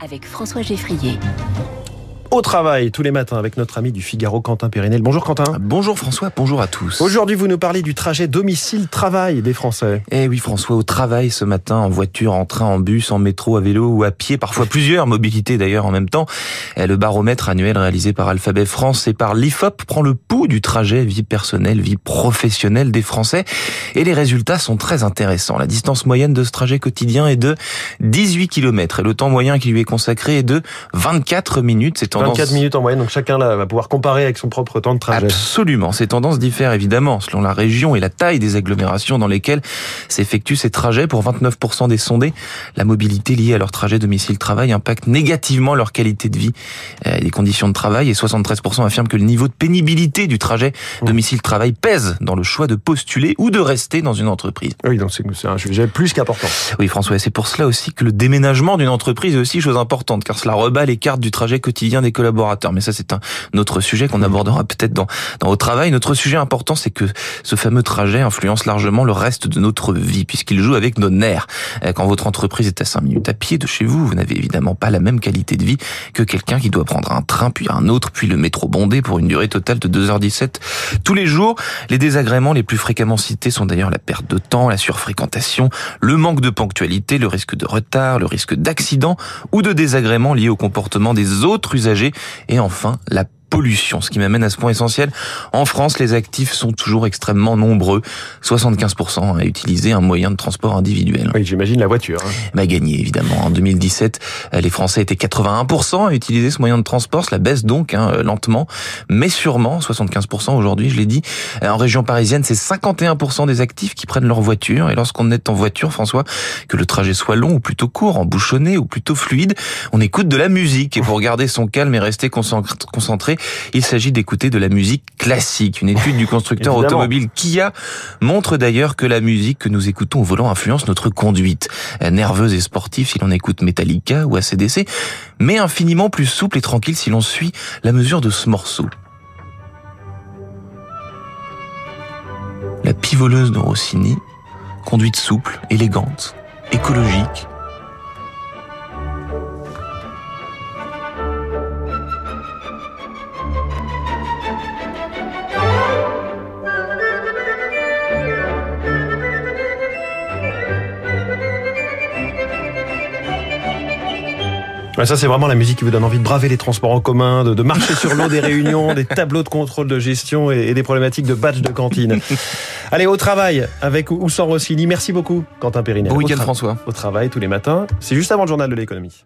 avec François Geffrier au travail tous les matins avec notre ami du Figaro Quentin Périnel. Bonjour Quentin. Bonjour François, bonjour à tous. Aujourd'hui, vous nous parlez du trajet domicile-travail des Français. Eh oui François, au travail ce matin, en voiture, en train, en bus, en métro, à vélo ou à pied, parfois plusieurs mobilités d'ailleurs en même temps. Eh, le baromètre annuel réalisé par Alphabet France et par l'IFOP prend le pouls du trajet vie personnelle, vie professionnelle des Français et les résultats sont très intéressants. La distance moyenne de ce trajet quotidien est de 18 km et le temps moyen qui lui est consacré est de 24 minutes. C'est 24 minutes en moyenne, donc chacun là va pouvoir comparer avec son propre temps de trajet. Absolument, ces tendances diffèrent évidemment selon la région et la taille des agglomérations dans lesquelles s'effectuent ces trajets. Pour 29% des sondés, la mobilité liée à leur trajet domicile-travail impacte négativement leur qualité de vie et les conditions de travail et 73% affirment que le niveau de pénibilité du trajet mmh. domicile-travail pèse dans le choix de postuler ou de rester dans une entreprise. Oui, donc c'est un sujet plus qu'important. Oui, François, c'est pour cela aussi que le déménagement d'une entreprise est aussi chose importante car cela rebat les cartes du trajet quotidien des collaborateurs. Mais ça, c'est un autre sujet qu'on abordera peut-être dans, dans au travail. Notre sujet important, c'est que ce fameux trajet influence largement le reste de notre vie, puisqu'il joue avec nos nerfs. Euh, quand votre entreprise est à 5 minutes à pied de chez vous, vous n'avez évidemment pas la même qualité de vie que quelqu'un qui doit prendre un train, puis un autre, puis le métro bondé pour une durée totale de 2h17 tous les jours. Les désagréments les plus fréquemment cités sont d'ailleurs la perte de temps, la surfréquentation, le manque de ponctualité, le risque de retard, le risque d'accident ou de désagréments liés au comportement des autres usagers et enfin la pollution. Ce qui m'amène à ce point essentiel. En France, les actifs sont toujours extrêmement nombreux. 75% à utiliser un moyen de transport individuel. Oui, j'imagine la voiture. Hein. Bah, gagné, évidemment. En 2017, les Français étaient 81% à utiliser ce moyen de transport. Cela baisse donc hein, lentement, mais sûrement. 75% aujourd'hui, je l'ai dit. En région parisienne, c'est 51% des actifs qui prennent leur voiture. Et lorsqu'on est en voiture, François, que le trajet soit long ou plutôt court, embouchonné ou plutôt fluide, on écoute de la musique. Et pour garder son calme et rester concentré, il s'agit d'écouter de la musique classique. Une étude du constructeur automobile Kia montre d'ailleurs que la musique que nous écoutons au volant influence notre conduite. Nerveuse et sportive si l'on écoute Metallica ou ACDC, mais infiniment plus souple et tranquille si l'on suit la mesure de ce morceau. La pivoleuse de Rossini, conduite souple, élégante, écologique, ça, c'est vraiment la musique qui vous donne envie de braver les transports en commun, de, marcher sur l'eau des réunions, des tableaux de contrôle de gestion et, des problématiques de badge de cantine. Allez, au travail avec ou sans Rossini. Merci beaucoup, Quentin Périnel. Bon week-end, François. Au travail tous les matins. C'est juste avant le journal de l'économie.